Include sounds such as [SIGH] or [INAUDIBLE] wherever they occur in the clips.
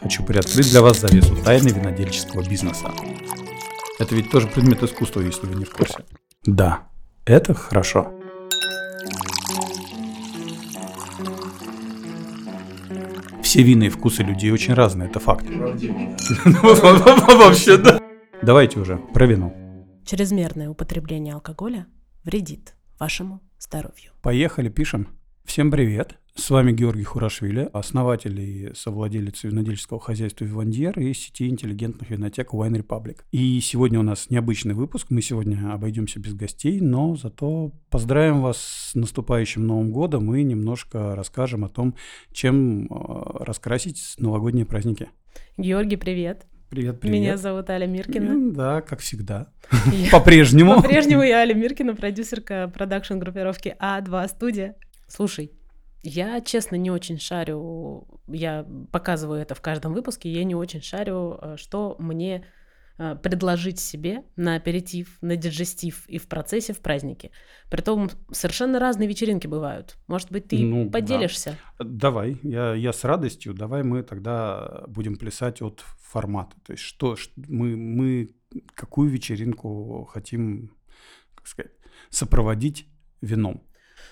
хочу приоткрыть для вас завесу тайны винодельческого бизнеса. Это ведь тоже предмет искусства, если вы не в курсе. Да, это хорошо. Все вины и вкусы людей очень разные, это факт. Вообще, да. Давайте уже про вино. Чрезмерное употребление алкоголя вредит вашему здоровью. Поехали, пишем. Всем привет. С вами Георгий Хурашвили, основатель и совладелец винодельческого хозяйства «Вивандьер» и сети интеллигентных винотек Wine Republic. И сегодня у нас необычный выпуск. Мы сегодня обойдемся без гостей, но зато поздравим вас с наступающим Новым годом и немножко расскажем о том, чем э, раскрасить новогодние праздники. Георгий, привет. Привет, привет. Меня зовут Аля Миркина. Да, как всегда. По-прежнему. По-прежнему я Аля Миркина, продюсерка продакшн-группировки А2 студия. Слушай, я, честно, не очень шарю, я показываю это в каждом выпуске, я не очень шарю, э, что мне э, предложить себе на аперитив, на диджестив и в процессе в празднике. Притом совершенно разные вечеринки бывают. Может быть, ты ну, поделишься? Да. Давай, я, я с радостью. Давай мы тогда будем плясать от формата. То есть что, что мы, мы какую вечеринку хотим, как сказать, сопроводить вином.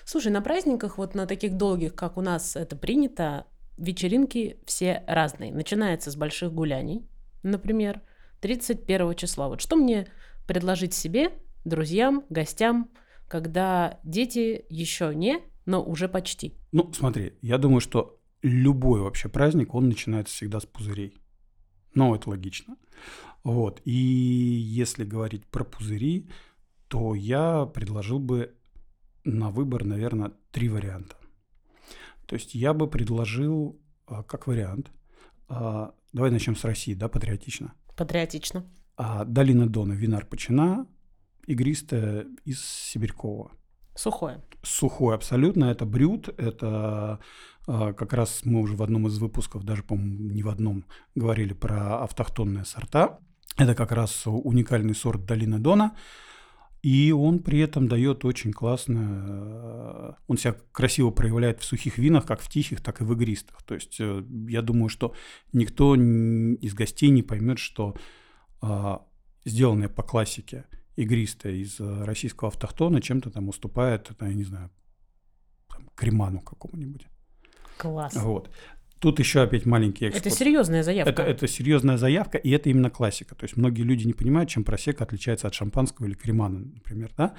Слушай, на праздниках, вот на таких долгих, как у нас это принято, вечеринки все разные. Начинается с больших гуляний, например, 31 числа. Вот что мне предложить себе, друзьям, гостям, когда дети еще не, но уже почти? Ну, смотри, я думаю, что любой вообще праздник, он начинается всегда с пузырей. Ну, это логично. Вот. И если говорить про пузыри, то я предложил бы на выбор, наверное, три варианта. То есть я бы предложил а, как вариант, а, давай начнем с России, да, патриотично. Патриотично. А, Долина Дона, винар Почина, игристая из Сибирькова. Сухое. Сухое абсолютно. Это брют, это как раз мы уже в одном из выпусков, даже, по-моему, не в одном, говорили про автохтонные сорта. Это как раз уникальный сорт Долины Дона. И он при этом дает очень классно, э, он себя красиво проявляет в сухих винах, как в тихих, так и в игристых. То есть э, я думаю, что никто из гостей не поймет, что а, сделанное по классике игристое из российского автохтона чем-то там уступает, я не знаю, там, креману какому-нибудь. Класс. Вот. Тут еще опять маленький экспорт. Это серьезная заявка. Это, это серьезная заявка, и это именно классика. То есть многие люди не понимают, чем просека отличается от шампанского или кремана, например. Да?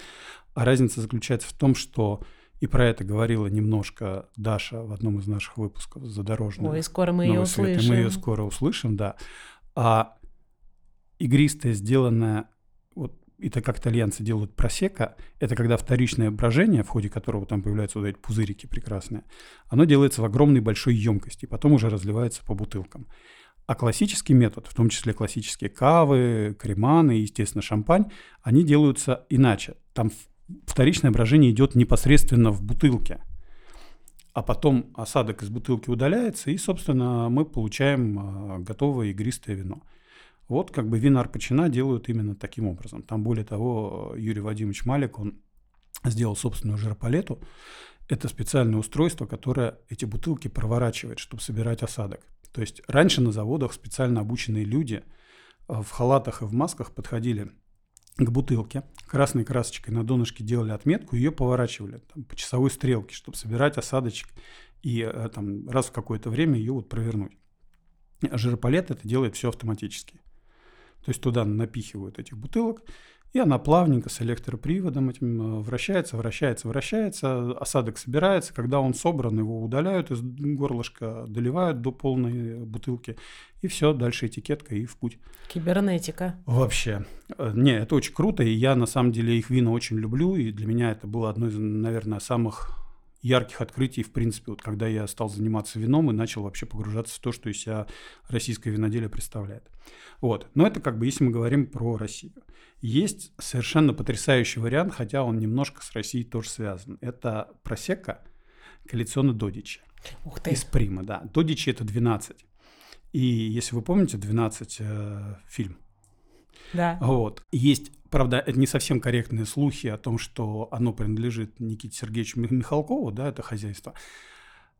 А разница заключается в том, что и про это говорила немножко Даша в одном из наших выпусков задорожного. Ой, скоро мы ее услышим. Мы ее скоро услышим, да. А игристая, сделанная и так как итальянцы делают просека, это когда вторичное брожение, в ходе которого там появляются вот эти пузырики прекрасные, оно делается в огромной большой емкости, потом уже разливается по бутылкам. А классический метод, в том числе классические кавы, креманы и, естественно, шампань, они делаются иначе. Там вторичное брожение идет непосредственно в бутылке. А потом осадок из бутылки удаляется, и, собственно, мы получаем а, готовое игристое вино. Вот как бы вина Арпачина делают именно таким образом. Там, более того, Юрий Вадимович Малик, он сделал собственную жиропалету. Это специальное устройство, которое эти бутылки проворачивает, чтобы собирать осадок. То есть раньше на заводах специально обученные люди э, в халатах и в масках подходили к бутылке, красной красочкой на донышке делали отметку, ее поворачивали там, по часовой стрелке, чтобы собирать осадочек и э, там, раз в какое-то время ее вот провернуть. Жиропалет это делает все автоматически. То есть туда напихивают этих бутылок, и она плавненько с электроприводом этим э, вращается, вращается, вращается, осадок собирается. Когда он собран, его удаляют из горлышка, доливают до полной бутылки, и все, дальше этикетка и в путь. Кибернетика. Вообще. Э, не, это очень круто, и я на самом деле их вина очень люблю, и для меня это было одно из, наверное, самых ярких открытий, в принципе, вот когда я стал заниматься вином и начал вообще погружаться в то, что из себя российское виноделие представляет. Вот. Но это как бы, если мы говорим про Россию. Есть совершенно потрясающий вариант, хотя он немножко с Россией тоже связан. Это просека коллекциона Додичи. Ух ты. Из Прима, да. Додичи это 12. И если вы помните, 12 э, фильм. Да. Вот. Есть Правда, это не совсем корректные слухи о том, что оно принадлежит Никите Сергеевичу Михалкову, да, это хозяйство.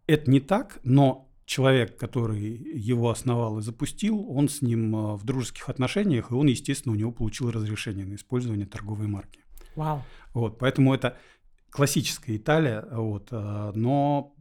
Это не так, но человек, который его основал и запустил, он с ним в дружеских отношениях, и он, естественно, у него получил разрешение на использование торговой марки. Вау. Вот, поэтому это классическая Италия, вот, но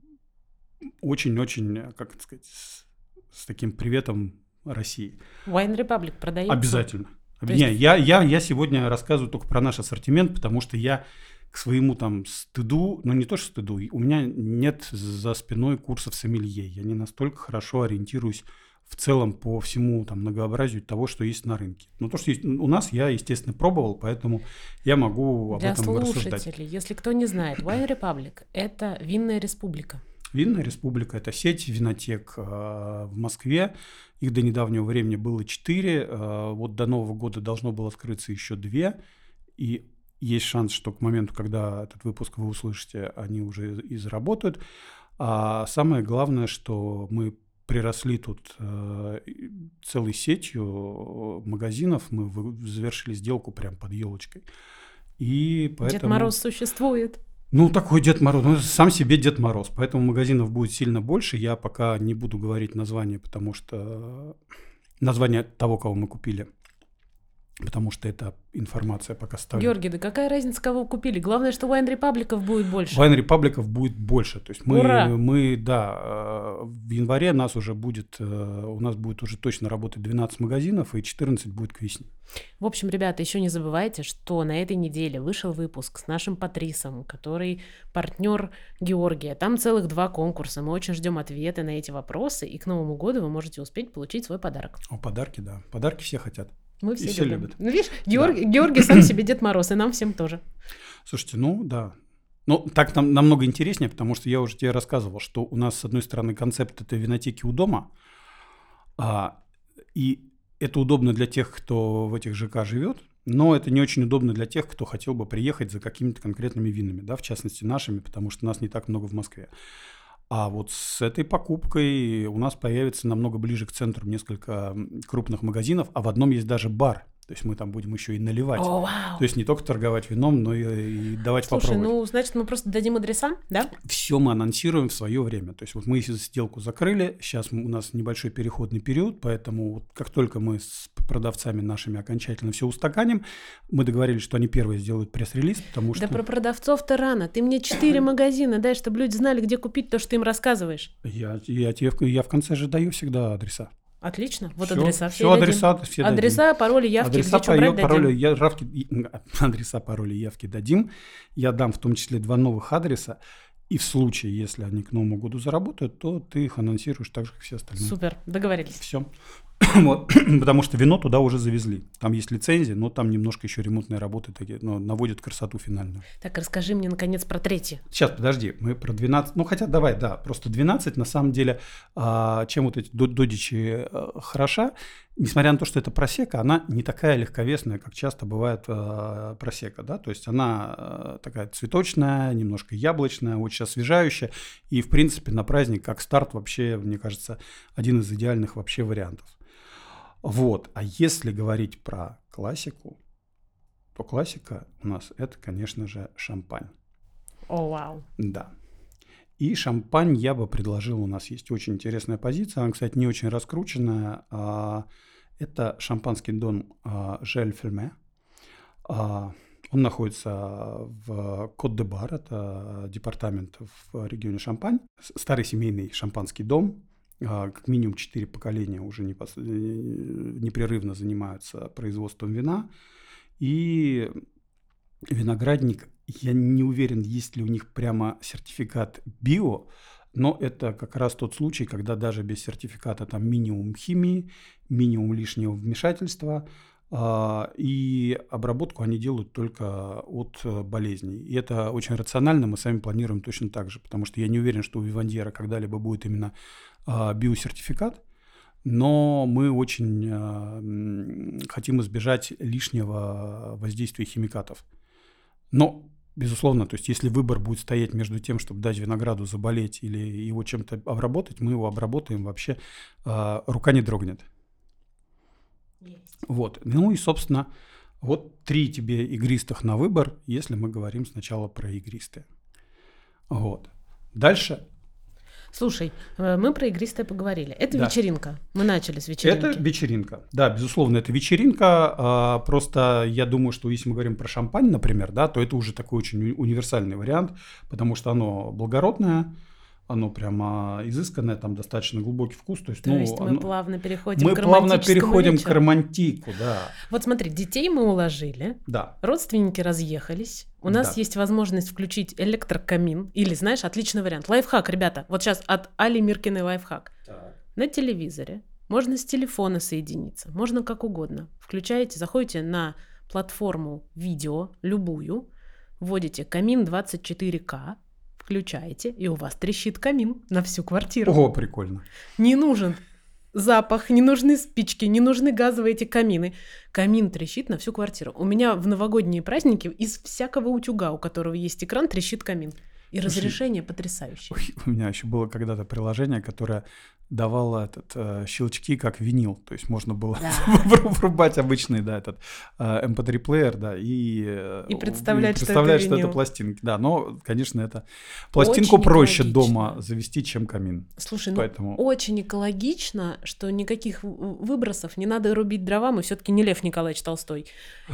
очень-очень, как это сказать, с, с таким приветом России. Wine Republic продается? Обязательно. То есть... Не, я, я, я сегодня рассказываю только про наш ассортимент, потому что я к своему там стыду, ну не то что стыду, у меня нет за спиной курсов сомелье. Я не настолько хорошо ориентируюсь в целом по всему там многообразию того, что есть на рынке. Ну то, что есть у нас, я, естественно, пробовал, поэтому я могу об Для этом слушателей, рассуждать. если кто не знает, Wine Republic – это винная республика. Винная республика – это сеть винотек э, в Москве. Их до недавнего времени было четыре. Э, вот до Нового года должно было открыться еще две. И есть шанс, что к моменту, когда этот выпуск вы услышите, они уже и заработают. А самое главное, что мы приросли тут э, целой сетью магазинов, мы завершили сделку прямо под елочкой. И поэтому... Дед Мороз существует. Ну, такой Дед Мороз, ну, сам себе Дед Мороз, поэтому магазинов будет сильно больше. Я пока не буду говорить название, потому что название того, кого мы купили, потому что это информация пока ставлю. Георгий, да какая разница, кого купили? Главное, что Wine Репабликов будет больше. Wine Репабликов будет больше. То есть мы, Ура! мы, да, э, в январе нас уже будет, э, у нас будет уже точно работать 12 магазинов, и 14 будет к весне. В общем, ребята, еще не забывайте, что на этой неделе вышел выпуск с нашим Патрисом, который партнер Георгия. Там целых два конкурса. Мы очень ждем ответы на эти вопросы, и к Новому году вы можете успеть получить свой подарок. О, подарки, да. Подарки все хотят. Мы все, и все любим. любят. Ну, видишь, Георгий, да. Георгий сам себе Дед Мороз, и нам всем тоже. Слушайте, ну да. Ну, так нам намного интереснее, потому что я уже тебе рассказывал, что у нас, с одной стороны, концепт этой винотеки у дома, а, и это удобно для тех, кто в этих ЖК живет, но это не очень удобно для тех, кто хотел бы приехать за какими-то конкретными винами, да, в частности нашими, потому что нас не так много в Москве. А вот с этой покупкой у нас появится намного ближе к центру несколько крупных магазинов, а в одном есть даже бар. То есть мы там будем еще и наливать. О, вау. То есть не только торговать вином, но и, и давать Слушай, попробовать. ну, значит, мы просто дадим адреса, да? Все мы анонсируем в свое время. То есть вот мы сделку закрыли, сейчас у нас небольшой переходный период, поэтому вот как только мы с продавцами нашими окончательно все устаканим, мы договорились, что они первые сделают пресс-релиз, потому что... Да про продавцов-то рано. Ты мне четыре [LAUGHS] магазина дай, чтобы люди знали, где купить то, что ты им рассказываешь. Я, я, тебе, я в конце же даю всегда адреса. Отлично. Вот все, адреса все, все адреса, все адреса, дадим. пароли, явки, адреса, где брать, пароли, я, явки, [LAUGHS] адреса, пароли, явки дадим. Я дам в том числе два новых адреса. И в случае, если они к Новому году заработают, то ты их анонсируешь так же, как все остальные. Супер, договорились. Все. [COUGHS] вот, [COUGHS] потому что вино туда уже завезли. Там есть лицензия, но там немножко еще ремонтные работы такие, но наводят красоту финальную. Так, расскажи мне, наконец, про третье. Сейчас, подожди, мы про 12, ну хотя давай, да, просто 12, на самом деле, а, чем вот эти додичи а, хороша, несмотря на то, что это просека, она не такая легковесная, как часто бывает э, просека, да, то есть она э, такая цветочная, немножко яблочная, очень освежающая, и, в принципе, на праздник как старт вообще, мне кажется, один из идеальных вообще вариантов. Вот. А если говорить про классику, то классика у нас это, конечно же, шампань. О, oh, вау. Wow. Да. И шампань я бы предложил, у нас есть очень интересная позиция, она, кстати, не очень раскрученная. А, это шампанский дом а, Жель Ферме. А, он находится в Кот-де-Бар, это департамент в регионе Шампань. Старый семейный шампанский дом, а, как минимум четыре поколения уже. Э, непрерывно занимаются производством вина. И виноградник, я не уверен, есть ли у них прямо сертификат био, но это как раз тот случай, когда даже без сертификата там минимум химии, минимум лишнего вмешательства, а, и обработку они делают только от э, болезней. И это очень рационально, мы сами планируем точно так же, потому что я не уверен, что у Вивандьера когда-либо будет именно а, биосертификат, но мы очень а, хотим избежать лишнего воздействия химикатов. Но, безусловно, то есть если выбор будет стоять между тем, чтобы дать винограду заболеть или его чем-то обработать, мы его обработаем, вообще а, рука не дрогнет. Есть. Вот. Ну и, собственно, вот три тебе игристых на выбор, если мы говорим сначала про игристые. Вот. Дальше Слушай, э, мы про игристое поговорили. Это Да. вечеринка. Мы начали с вечеринки. Это вечеринка. Да, безусловно, это вечеринка. а, Просто я думаю, что если мы говорим про шампань, например, да, то это уже такой очень уни- универсальный вариант, потому что оно благородное, оно прямо изысканное, там достаточно глубокий вкус. То есть, То ну, есть мы оно- плавно переходим мы к плавно переходим к вечеру. романтику, да. Вот смотри, детей мы уложили, Да. родственники разъехались. У нас Да. есть возможность включить электрокамин. Или, знаешь, отличный вариант. Лайфхак, ребята. Вот сейчас от Али Миркиной лайфхак. На телевизоре можно с телефона соединиться, можно как угодно. Включаете, заходите на платформу видео, любую, вводите камин 24К, включаете, и у вас трещит камин на всю квартиру. Ого, прикольно. Не нужен запах, не нужны спички, не нужны газовые эти камины. Камин трещит на всю квартиру. У меня в новогодние праздники из всякого утюга, у которого есть экран, трещит камин. И Слушай, разрешение потрясающее. У меня еще было когда-то приложение, которое давало этот, э, щелчки как винил. То есть можно было Да. [LAUGHS] врубать обычный, да, этот э, MP3-плеер, да, и, э, И представлять, что это что пластинки. Да, но, конечно, это пластинку Очень проще экологично. дома завести, чем камин. Слушай, ну Поэтому очень экологично, что никаких выбросов, не надо рубить дрова, мы все-таки не Лев Николаевич Толстой.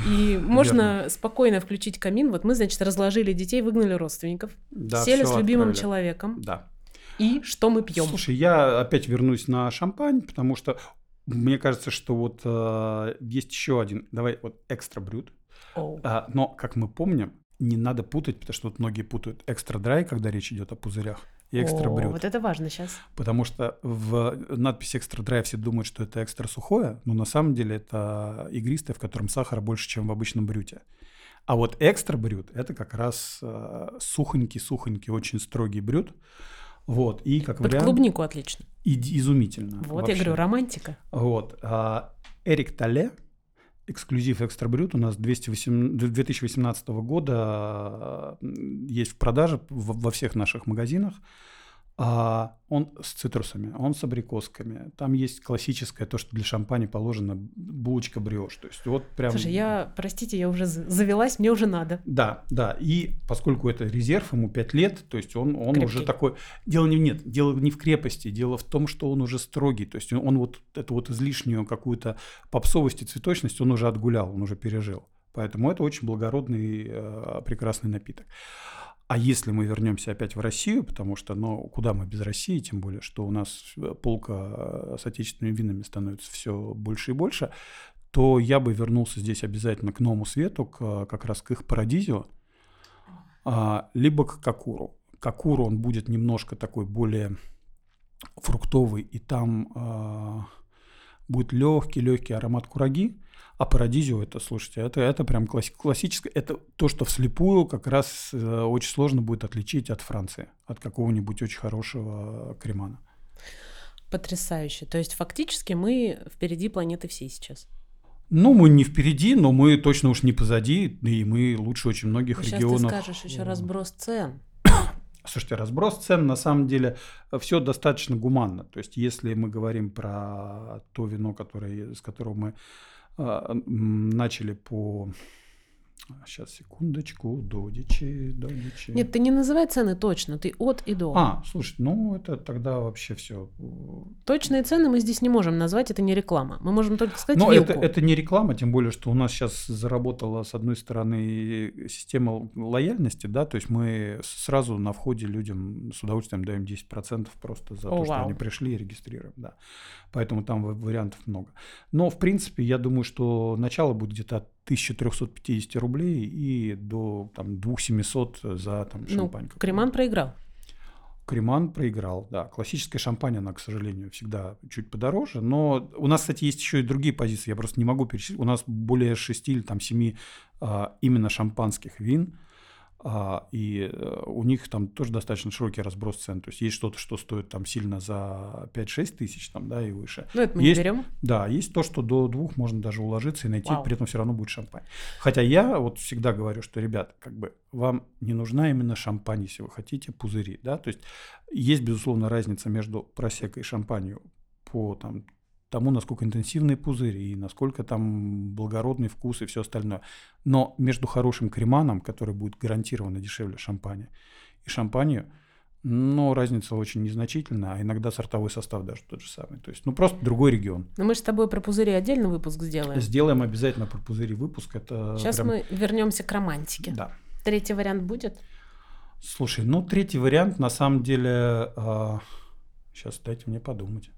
И [LAUGHS] можно спокойно включить камин. Вот мы, значит, разложили детей, выгнали родственников, да, сели с любимым отправили. человеком. Да. И что мы пьем? Слушай, я опять вернусь на шампань, потому что мне кажется, что вот э, есть еще один, давай вот экстра брют. А, но, как мы помним, не надо путать, потому что вот многие путают экстра драй, когда речь идет о пузырях, и экстра О, брют. Вот это важно сейчас. Потому что в надписи экстра драй все думают, что это экстра сухое, но на самом деле это игристое, в котором сахара больше, чем в обычном брюте. А вот экстра брют – это как раз э, сухонький-сухонький, очень строгий брют. Вот, и как Под вариант клубнику отлично. иди- изумительно. Вот, вообще. я говорю, романтика. Вот. а, Эрик Тале, эксклюзив Экстра Брют у нас 208 2018 года м, есть в продаже во всех наших магазинах. А, Он с цитрусами, он с абрикосками. Там есть классическое, то, что для шампани положено, булочка бриош. То есть вот прям... Слушай, я, простите, я уже завелась, мне уже надо. Да, да. И поскольку это резерв, ему 5 лет, то есть он, он уже такой... Дело не нет, дело не в крепости, дело в том, что он уже строгий. То есть он, он вот эту вот излишнюю какую-то попсовость и цветочность он уже отгулял, он уже пережил. Поэтому это очень благородный, э, прекрасный напиток. А если мы вернемся опять в Россию, потому что, ну, куда мы без России, тем более, что у нас э, полка э, с отечественными винами становится все больше и больше, то я бы вернулся здесь обязательно к Новому Свету, к, э, как раз к их Парадизио, а, либо к Какуру. Какуру он будет немножко такой более фруктовый, и там а, будет легкий-легкий аромат кураги, а Парадизио это, слушайте, это, это прям класс- классическое, это то, что вслепую как раз э, очень сложно будет отличить от Франции, от какого-нибудь очень хорошего кремана. Потрясающе. То есть фактически мы впереди планеты всей сейчас. Ну, мы не впереди, но мы точно уж не позади, и мы лучше очень многих Ну, Сейчас ты регионов. скажешь еще разброс цен. Слушайте, разброс цен на самом деле все достаточно гуманно. То есть, если мы говорим про то вино, которое, с которого мы м, начали по Сейчас, секундочку, додичи, додичи. Нет, ты не называй цены точно, ты от и до. А, слушай, ну это тогда вообще все. Точные цены мы здесь не можем назвать, это не реклама. Мы можем только сказать Но вилку. это, это не реклама, тем более, что у нас сейчас заработала, с одной стороны, система лояльности, да, то есть мы сразу на входе людям с удовольствием даем 10% просто за О, то, что вау. они пришли и регистрируем, да. Поэтому там ва- вариантов много. Но, в принципе, я думаю, что начало будет где-то от 1350 рублей и до там, 2700 за там, ну, шампань. какой-нибудь. Креман проиграл. Креман проиграл, да. Классическая шампань, она, к сожалению, всегда чуть подороже. Но у нас, кстати, есть еще и другие позиции. Я просто не могу перечислить. У нас более шести или там семи а, именно шампанских вин. А, и э, у них там тоже достаточно широкий разброс цен. То есть есть что-то, что стоит там сильно за 5-6 тысяч там, да, и выше. Ну, это мы Есть- не берем. Да, есть то, что до двух можно даже уложиться и найти, Вау. при этом все равно будет шампань. Хотя я вот всегда говорю, что, ребят, как бы вам не нужна именно шампань, если вы хотите пузыри, да, то есть есть, безусловно, разница между просекой и шампанью по там, тому, насколько интенсивные пузыри и насколько там благородный вкус и все остальное. Но между хорошим креманом, который будет гарантированно дешевле шампаня, и шампанью, Но разница очень незначительная, а иногда сортовой состав даже тот же самый. То есть, ну просто другой регион. Но мы же с тобой про пузыри отдельный выпуск сделаем. Сделаем обязательно про пузыри выпуск. Это Сейчас прям- мы вернемся к романтике. Да. Третий вариант будет? Слушай, ну третий вариант на самом деле... сейчас дайте мне подумать.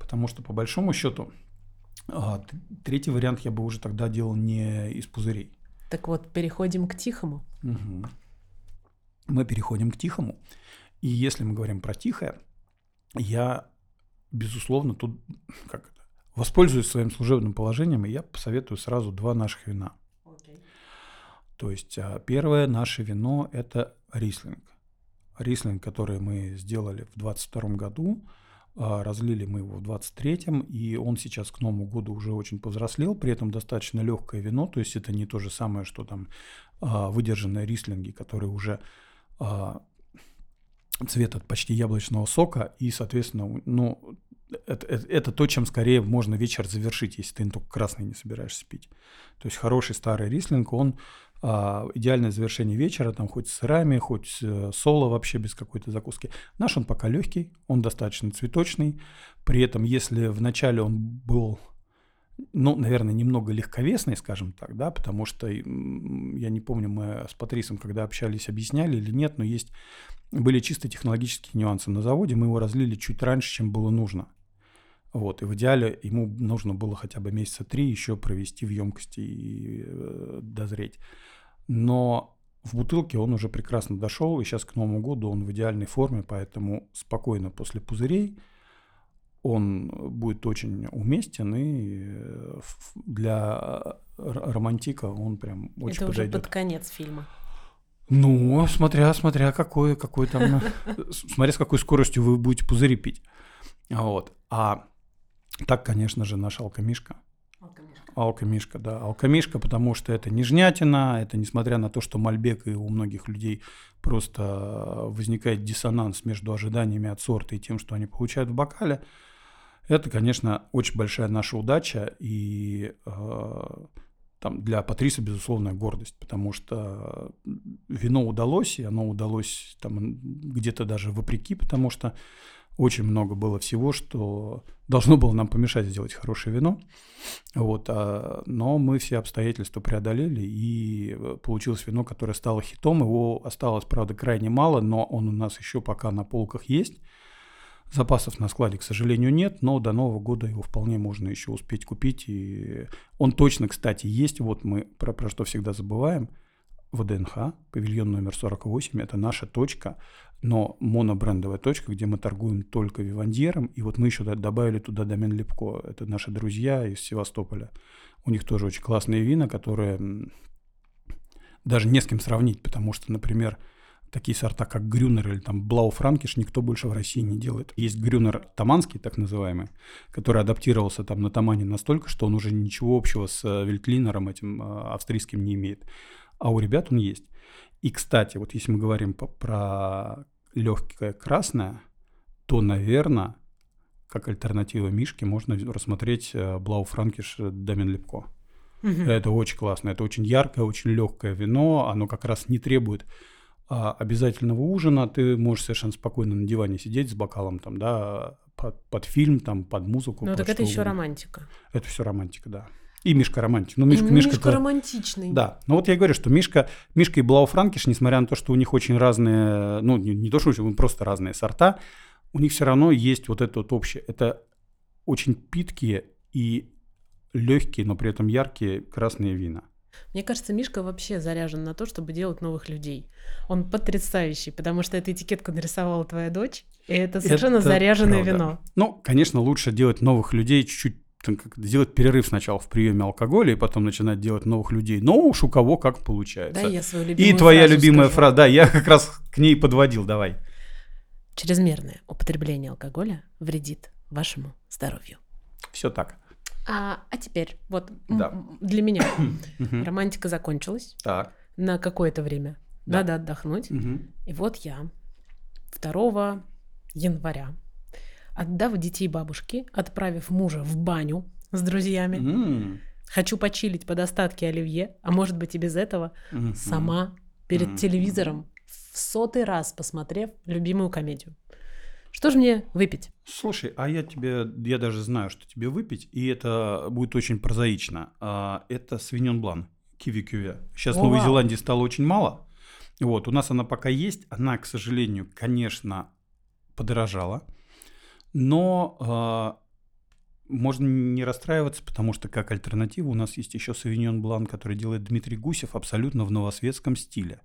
Потому что по большому счету а, третий вариант я бы уже тогда делал не из пузырей. Так вот, переходим к тихому. Мгм. Мы переходим к тихому. И если мы говорим про тихое, я, безусловно, тут как это, воспользуюсь своим служебным положением, и я посоветую сразу два наших вина. То есть а, первое наше вино – это рислинг. Рислинг, который мы сделали в 22 году, разлили мы его в 23-м, и он сейчас к Новому году уже очень повзрослел, при этом достаточно легкое вино, то есть это не то же самое, что там а, выдержанные рислинги, которые уже а, цвета почти яблочного сока, и, соответственно, ну, это, это- это то, чем скорее можно вечер завершить, если ты только красный не собираешься пить. То есть хороший старый рислинг, он а, идеальное завершение вечера, там хоть с сырами, хоть э, соло вообще без какой-то закуски. Наш он пока легкий, он достаточно цветочный. При этом, если вначале он был, ну, наверное, немного легковесный, скажем так, да, потому что я не помню, мы с Патрисом, когда общались, объясняли или нет, но есть были чисто технологические нюансы на заводе, мы его разлили чуть раньше, чем было нужно. Вот, и в идеале ему нужно было хотя бы месяца три еще провести в емкости и э, дозреть. Но в бутылке он уже прекрасно дошел, и сейчас к Новому году он в идеальной форме, поэтому спокойно после пузырей он будет очень уместен, и э, для романтика он прям очень Это уже подойдет. под конец фильма. Ну, смотря, смотря какой, какой там, смотря с какой скоростью вы будете пузыри пить. Вот. А так, конечно же, наш алкомишка. Алкомишка, да. Алкомишка, потому что это нежнятина, это несмотря на то, что Мальбек и у многих людей просто э, возникает диссонанс между ожиданиями от сорта и тем, что они получают в бокале. Это, конечно, очень большая наша удача и э, там для Патриса безусловная гордость, потому что вино удалось, и оно удалось там где-то даже вопреки, потому что очень много было всего, что должно было нам помешать сделать хорошее вино. Вот, а, но мы все обстоятельства преодолели, и э, получилось вино, которое стало хитом. Его осталось, правда, крайне мало, но он у нас еще пока на полках есть. Запасов на складе, к сожалению, нет, но до Нового года его вполне можно еще успеть купить. И он точно, кстати, есть. Вот мы про, про что всегда забываем. ВДНХ, павильон номер 48, это наша точка, но монобрендовая точка, где мы торгуем только вивандьером. И вот мы еще добавили туда домен Лепко. Это наши друзья из Севастополя. У них тоже очень классные вина, которые даже не с кем сравнить, потому что, например, такие сорта, как Грюнер или там Блау Франкиш, никто больше в России не делает. Есть Грюнер Таманский, так называемый, который адаптировался там на Тамане настолько, что он уже ничего общего с э, Вельтлинером этим э, австрийским не имеет. А у ребят он есть. И, кстати, вот если мы говорим по- про легкое красное, то, наверное, как альтернатива Мишке можно рассмотреть э, Блау Франкиш Домен Лепко. Мгм. Это очень классно, это очень яркое, очень легкое вино, оно как раз не требует а, обязательного ужина, ты можешь совершенно спокойно на диване сидеть с бокалом там, да, под, под фильм, там, под музыку. Ну так это что еще угодно. романтика. Это все романтика, да. И Мишка романтик. Ну, Мишка, И Мишка, Мишка романтичный. Да, ну вот я и говорю, что Мишка, Мишка и Блау Франкиш, несмотря на то, что у них очень разные, ну не, не то, что очень, просто разные сорта, у них все равно есть вот это вот общее. Это очень питкие и легкие, но при этом яркие красные вина. Мне кажется, Мишка вообще заряжен на то, чтобы делать новых людей. Он потрясающий, потому что эту этикетку нарисовала твоя дочь, и это совершенно Это заряженное правда. вино. Ну, конечно, лучше делать новых людей чуть-чуть сделать перерыв сначала в приеме алкоголя и потом начинать делать новых людей. Но уж у кого как получается. Да, я свою любимую и твоя фразу любимая скажу. фраза, да, я как раз к ней подводил, давай. Чрезмерное употребление алкоголя вредит вашему здоровью. Все так. А, а теперь, вот Да. для меня [COUGHS] романтика закончилась Так. на какое-то время. Да. Надо отдохнуть. Мгм. И вот я 2 января, отдав детей бабушке, отправив мужа в баню с друзьями, М. хочу почилить под остатки оливье, а может быть и без этого, Мгм. сама перед Мгм. телевизором в сотый раз посмотрев любимую комедию. Что же мне выпить? Слушай, а я тебе, я даже знаю, что тебе выпить, и это будет очень прозаично. А, это свиньон блан, киви кюве. Сейчас в Новой Зеландии стало очень мало. Вот, у нас она пока есть. Она, к сожалению, конечно, подорожала. Но э, можно не расстраиваться, потому что как альтернатива у нас есть еще Савиньон Блан, который делает Дмитрий Гусев абсолютно в новосветском стиле.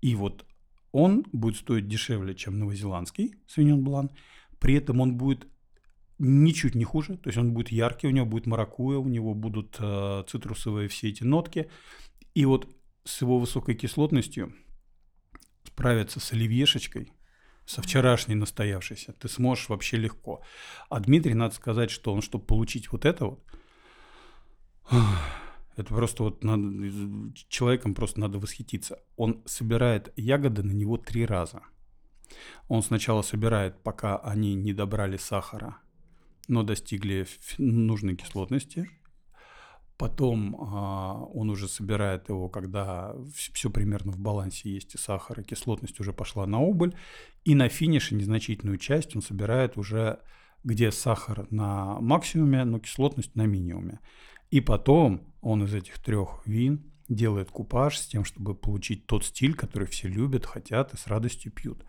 И вот он будет стоить дешевле, чем новозеландский Савиньон Блан. При этом он будет ничуть не хуже. То есть он будет яркий, у него будет маракуя, у него будут э, цитрусовые все эти нотки. И вот с его высокой кислотностью справиться с оливьешечкой – со вчерашней настоявшейся, ты сможешь вообще легко. А Дмитрий, надо сказать, что он, чтобы получить вот это вот, [SIGHS] это просто вот надо, человеком просто надо восхититься. Он собирает ягоды на него три раза. Он сначала собирает, пока они не добрали сахара, но достигли нужной кислотности. Потом а, он уже собирает его, когда все примерно в балансе есть и сахар, и кислотность уже пошла на убыль. И на финише незначительную часть он собирает уже, где сахар на максимуме, но кислотность на минимуме. И потом он из этих трех вин делает купаж с тем, чтобы получить тот стиль, который все любят, хотят и с радостью пьют.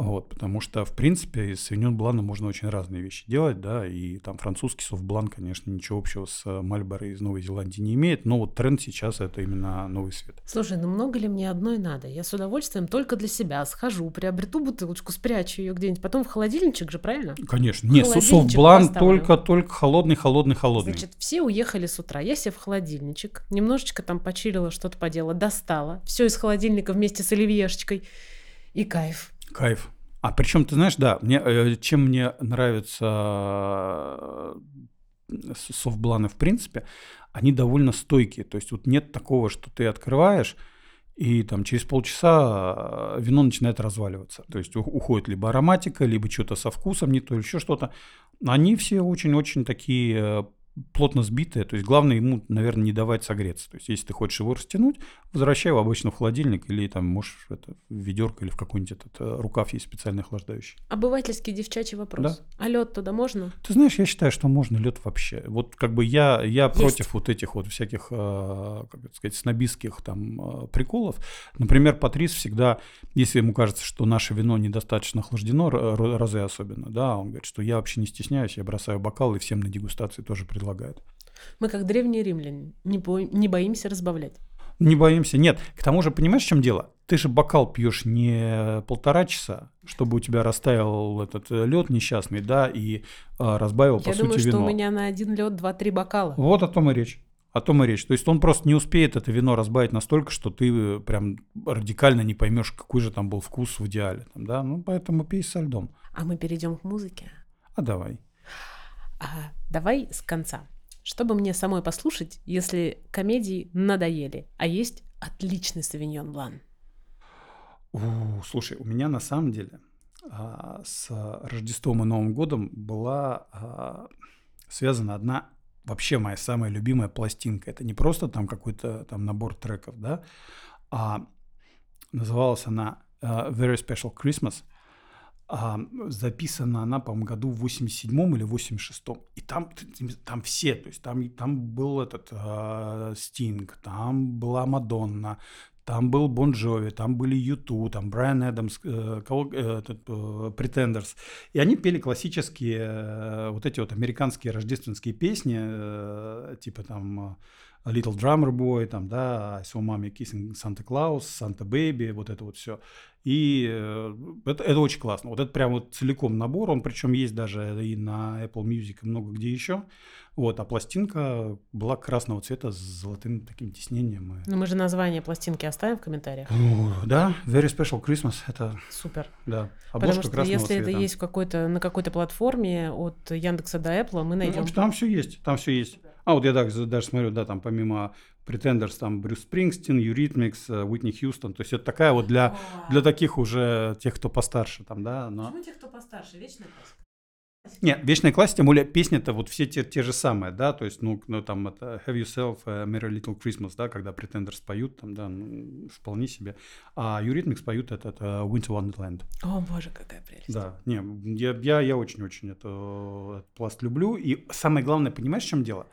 Вот, потому что, в принципе, из Савиньон Блана можно очень разные вещи делать, да, и там французский Совиньон Блан, конечно, ничего общего с Мальборо из Новой Зеландии не имеет, но вот тренд сейчас это именно новый свет. Слушай, ну много ли мне одной надо? Я с удовольствием только для себя схожу, приобрету бутылочку, спрячу ее где-нибудь, потом в холодильничек же, правильно? Конечно. Нет, сов-блан только, только холодный, холодный, холодный. Значит, все уехали с утра, я себе в холодильничек, немножечко там почилила, что-то поделала, достала, все из холодильника вместе с оливьешечкой, и кайф. Кайф. А причем, ты знаешь, да, мне, э, чем мне нравятся э, софтбланы в принципе, они довольно стойкие. То есть вот нет такого, что ты открываешь, и там через полчаса э, вино начинает разваливаться. То есть уходит либо ароматика, либо что-то со вкусом, не то, еще что-то. Они все очень-очень такие плотно сбитое, то есть главное ему, наверное, не давать согреться. То есть если ты хочешь его растянуть, возвращай его обычно в холодильник или там можешь это, в ведерко или в какой-нибудь этот э, рукав есть специальный охлаждающий. Обывательский девчачий вопрос. Да. А лед туда можно? Ты знаешь, я считаю, что можно лед вообще. Вот как бы я, я против вот этих вот всяких, э, как это сказать, снобистских там э, приколов. Например, Патрис всегда, если ему кажется, что наше вино недостаточно охлаждено, разы особенно, да, он говорит, что я вообще не стесняюсь, я бросаю бокал и всем на дегустации тоже предлагают. Мы как древние римляне, не, бо... не боимся разбавлять. Не боимся. Нет, к тому же, понимаешь, в чем дело? Ты же бокал пьешь не полтора часа, чтобы у тебя растаял этот э, лед несчастный, да, и а, разбавил, Я по думаю, сути, вино. что у меня на один лед два-три бокала. Вот о том и речь. О том и речь. То есть он просто не успеет это вино разбавить настолько, что ты э, прям радикально не поймешь, какой же там был вкус в идеале. Там, да? Ну, поэтому пей со льдом. А мы перейдем к музыке. А давай. А, давай с конца. Чтобы мне самой послушать, если комедии надоели, а есть отличный савиньон блан. слушай, у меня на самом деле а, с Рождеством и Новым годом была а, связана одна вообще моя самая любимая пластинка. Это не просто там какой-то там набор треков, да, а называлась она uh, Very Special Christmas – а, записана она, по-моему, году в 87-м или 86-м. И там, там все, то есть там, там был этот э, там была Мадонна, там был Бон Джови, там были Юту, там Брайан Эдамс, Pretenders. И они пели классические э, вот эти вот американские рождественские песни, э, типа там Little Drummer Boy, там, да, I Saw Mommy Kissing Santa Claus, Santa Baby, вот это вот все. И э, это, это очень классно. Вот это прям вот целиком набор. Он причем есть даже и на Apple Music и много где еще. Вот, а пластинка была красного цвета с золотым таким тиснением. Ну мы же название пластинки оставим в комментариях. да, Very Special Christmas. Это супер. Да. Потому что если цвета. это есть в какой-то на какой-то платформе от Яндекса до Apple, мы найдем. Ну, там все есть, там все есть. А вот я даже, даже смотрю, да, там помимо Pretenders, там Брюс Спрингстин, Eurythmics, Уитни Хьюстон. То есть это такая вот для, для таких уже тех, кто постарше там, да. Но... Почему тех, кто постарше? Вечная классика. Нет, вечная классика, тем более песни-то вот все те, те же самые, да, то есть, ну, ну там это Have Yourself a Merry Little Christmas, да, когда Pretenders поют, там, да, ну, вполне себе. А Eurythmics поют этот uh, Winter Wonderland. О, боже, какая прелесть. Да, не, я, я, я очень-очень это, этот пласт люблю. И самое главное, понимаешь, в чем дело?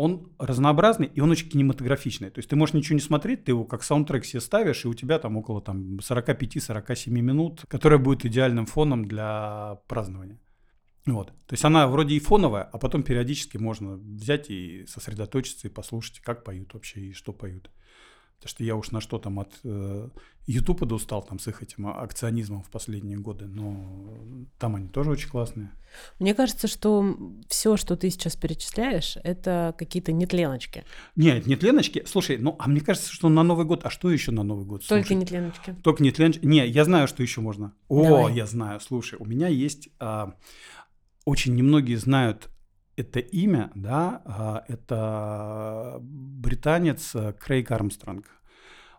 Он разнообразный и он очень кинематографичный. То есть ты можешь ничего не смотреть, ты его как саундтрек себе ставишь, и у тебя там около там, 45-47 минут, которая будет идеальным фоном для празднования. Вот. То есть она вроде и фоновая, а потом периодически можно взять и сосредоточиться и послушать, как поют вообще и что поют. Потому что я уж на что там от э, Ютуба достал там с их этим акционизмом в последние годы, но там они тоже очень классные. Мне кажется, что все, что ты сейчас перечисляешь, это какие-то нетленочки. Нет, нетленочки. Слушай, ну, а мне кажется, что на Новый год, а что еще на Новый год? Только нетленочки. Только нетленочки. Не, я знаю, что еще можно. О, Давай. я знаю. Слушай, у меня есть а, очень немногие знают это имя, да, а, это британец э, Крейг Армстронг.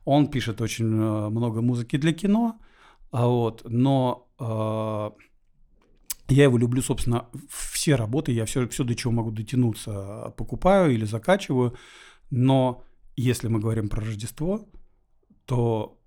Он пишет очень э, много музыки для кино, а вот, но э, я его люблю, собственно, все работы, я все, все, до чего могу дотянуться, покупаю или закачиваю, но если мы говорим про Рождество, то,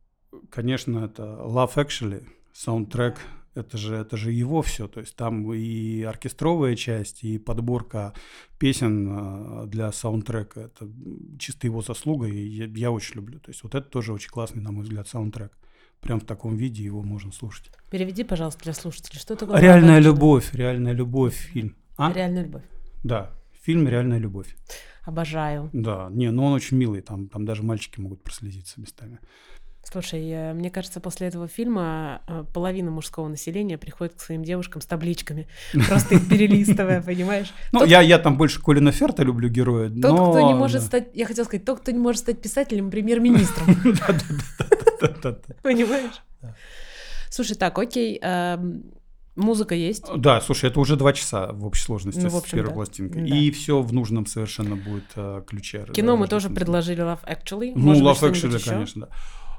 конечно, это Love Actually, саундтрек это же, это же его все. То есть там и оркестровая часть, и подборка песен а, для саундтрека. Это чисто его заслуга, и я, я очень люблю. То есть вот это тоже очень классный, на мой взгляд, саундтрек. Прям в таком виде его можно слушать. Переведи, пожалуйста, для слушателей, что такое «Реальная любовь», «Реальная любовь» фильм. А? «Реальная любовь». Да, фильм «Реальная любовь». Обожаю. Да, не, ну он очень милый, там, там даже мальчики могут прослезиться местами. Слушай, э, мне кажется, после этого фильма э, половина мужского населения приходит к своим девушкам с табличками, [LAUGHS] просто их перелистывая, понимаешь? Ну, я, я там больше Колина Ферта люблю героя, Тот, кто не может стать, я хотела сказать, тот, кто не может стать писателем, премьер-министром. [LAUGHS] Понимаешь? Слушай, так, окей, эм, Музыка есть? Да, слушай, это уже два часа в общей сложности ну, в общем, с первой да. пластинкой. Да. И все в нужном совершенно будет uh, ключе. Кино мы тоже предложили Love Actually. Ну, Может Love быть, Actually, конечно, да.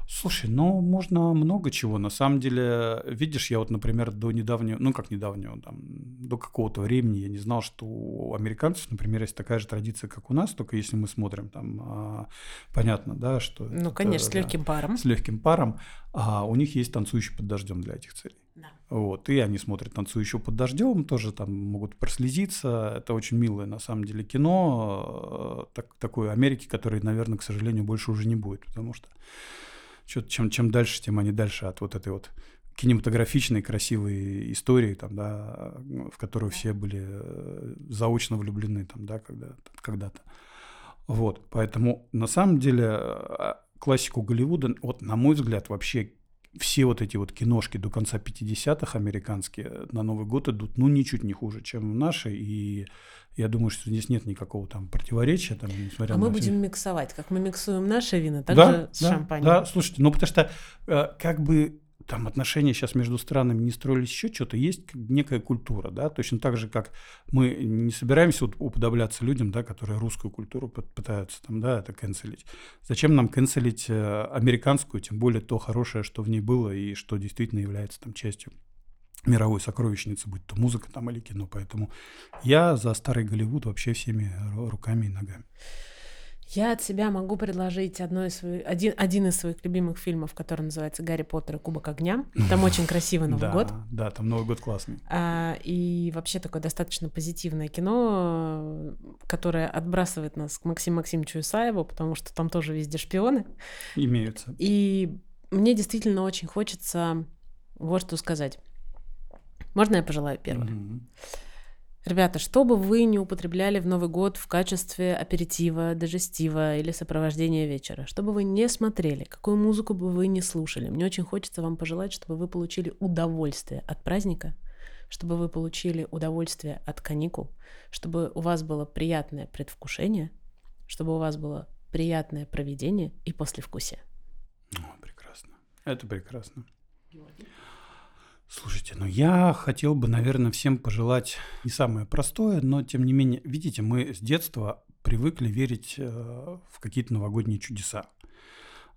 Слушай, ну можно много чего. На самом деле, видишь, я вот, например, до недавнего, ну как недавнего, там, до какого-то времени я не знал, что у американцев, например, есть такая же традиция, как у нас, только если мы смотрим там, а, понятно, да, что... Ну, это, конечно, с легким да, паром. С легким паром. А у них есть танцующий под дождем для этих целей. Да. Вот, и они смотрят танцующего под дождем, тоже там могут прослезиться. Это очень милое, на самом деле, кино, э, так, такой Америки, которой, наверное, к сожалению, больше уже не будет, потому что что-то чем, чем дальше, тем они дальше от вот этой вот кинематографичной, красивой истории, там, да, в которую все были э, заочно влюблены, там, да, когда, когда-то. Вот, поэтому на самом деле э, классику Голливуда, вот на мой взгляд, вообще все вот эти вот киношки до конца 50-х американские на Новый год идут, ну, ничуть не хуже, чем наши, и я думаю, что здесь нет никакого там противоречия, там, несмотря а на... Мы будем фильм. миксовать, как мы миксуем наши вина, так да, же с да, шампанем. Да, слушайте, ну, потому что э, как бы там отношения сейчас между странами не строились еще что-то, есть некая культура, да, точно так же, как мы не собираемся уподобляться людям, да, которые русскую культуру пытаются там, да, это канцелить. Зачем нам канцелить э, американскую, тем более то хорошее, что в ней было и что действительно является там частью мировой сокровищницы, будь то музыка там или кино, поэтому я за старый Голливуд вообще всеми руками и ногами. Я от себя могу предложить одно из своих, один, один из своих любимых фильмов, который называется «Гарри Поттер и Кубок огня». Там очень [LAUGHS] красивый Новый год. Да, там Новый год классный. А, и вообще такое достаточно позитивное кино, которое отбрасывает нас к Максиму Максимовичу Исаеву, потому что там тоже везде шпионы. Имеются. И мне действительно очень хочется вот что сказать. Можно я пожелаю первое? Mm-hmm. Ребята, что бы вы не употребляли в Новый год в качестве аперитива, дежестива или сопровождения вечера, что бы вы не смотрели, какую музыку бы вы не слушали, мне очень хочется вам пожелать, чтобы вы получили удовольствие от праздника, чтобы вы получили удовольствие от каникул, чтобы у вас было приятное предвкушение, чтобы у вас было приятное проведение и послевкусие. О, прекрасно. Это прекрасно. Слушайте, ну я хотел бы, наверное, всем пожелать не самое простое, но тем не менее, видите, мы с детства привыкли верить э, в какие-то новогодние чудеса.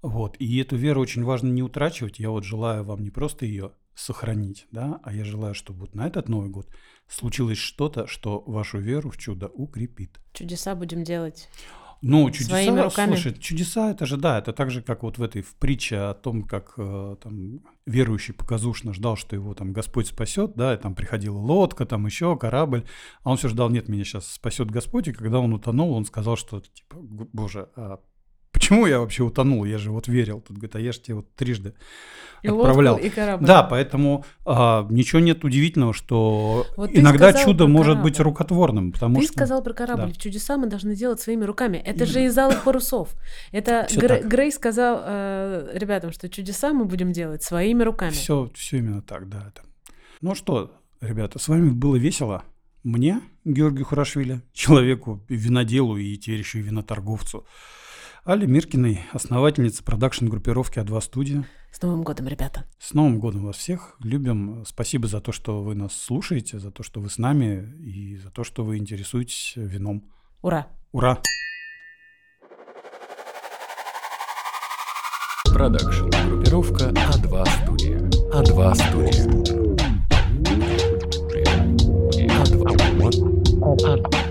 Вот. И эту веру очень важно не утрачивать. Я вот желаю вам не просто ее сохранить, да, а я желаю, чтобы вот на этот Новый год случилось что-то, что вашу веру в чудо укрепит. Чудеса будем делать. Ну, чудеса, Своими руками. слушай, чудеса, это же, да, это так же, как вот в этой в притче о том, как э, там верующий показушно ждал, что его там Господь спасет, да, и там приходила лодка, там еще корабль, а он все ждал, нет, меня сейчас спасет Господь, и когда он утонул, он сказал, что, типа, «Г- боже, а почему я вообще утонул, я же вот верил, тут говорит, а я же тебе вот трижды И отправлял. лодку, и корабль. Да, поэтому а, ничего нет удивительного, что Вот иногда чудо может корабль. быть рукотворным, потому Ты что... сказал про корабль. да. Чудеса мы должны делать своими руками. Это же Именно. из алых парусов. Это так. Грей сказал э, ребятам, что чудеса мы будем делать своими руками. Все, все именно так, да. Это. Ну что, ребята, с вами было весело. Мне, Георгию Хурашвили, человеку, виноделу и теперь еще и виноторговцу. Али Миркиной, основательнице продакшн-группировки А2 студия. С Новым годом, ребята. С Новым годом вас всех. Любим. Спасибо за то, что вы нас слушаете, за то, что вы с нами и за то, что вы интересуетесь вином. Ура! Ура! Продакшн. Группировка А2 студия. А2 студия. А2. А2.